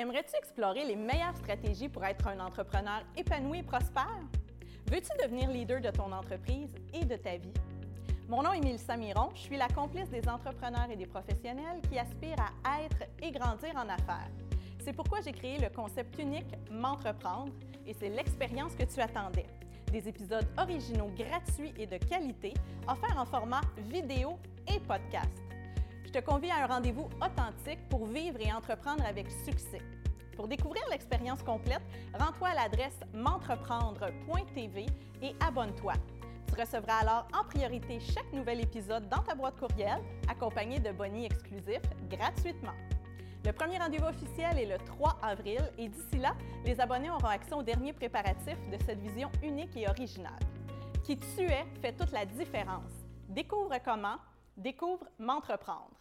Aimerais-tu explorer les meilleures stratégies pour être un entrepreneur épanoui et prospère? Veux-tu devenir leader de ton entreprise et de ta vie? Mon nom est Mélissa Miron, je suis la complice des entrepreneurs et des professionnels qui aspirent à être et grandir en affaires. C'est pourquoi j'ai créé le concept unique M'entreprendre et c'est l'expérience que tu attendais. Des épisodes originaux gratuits et de qualité offerts en format vidéo et podcast. Je te convie à un rendez-vous authentique pour vivre et entreprendre avec succès. Pour découvrir l'expérience complète, rends-toi à l'adresse m'entreprendre.tv et abonne-toi. Tu recevras alors en priorité chaque nouvel épisode dans ta boîte courriel, accompagné de bonnies exclusifs gratuitement. Le premier rendez-vous officiel est le 3 avril et d'ici là, les abonnés auront accès aux derniers préparatifs de cette vision unique et originale. Qui tu es fait toute la différence. Découvre comment, découvre m'entreprendre.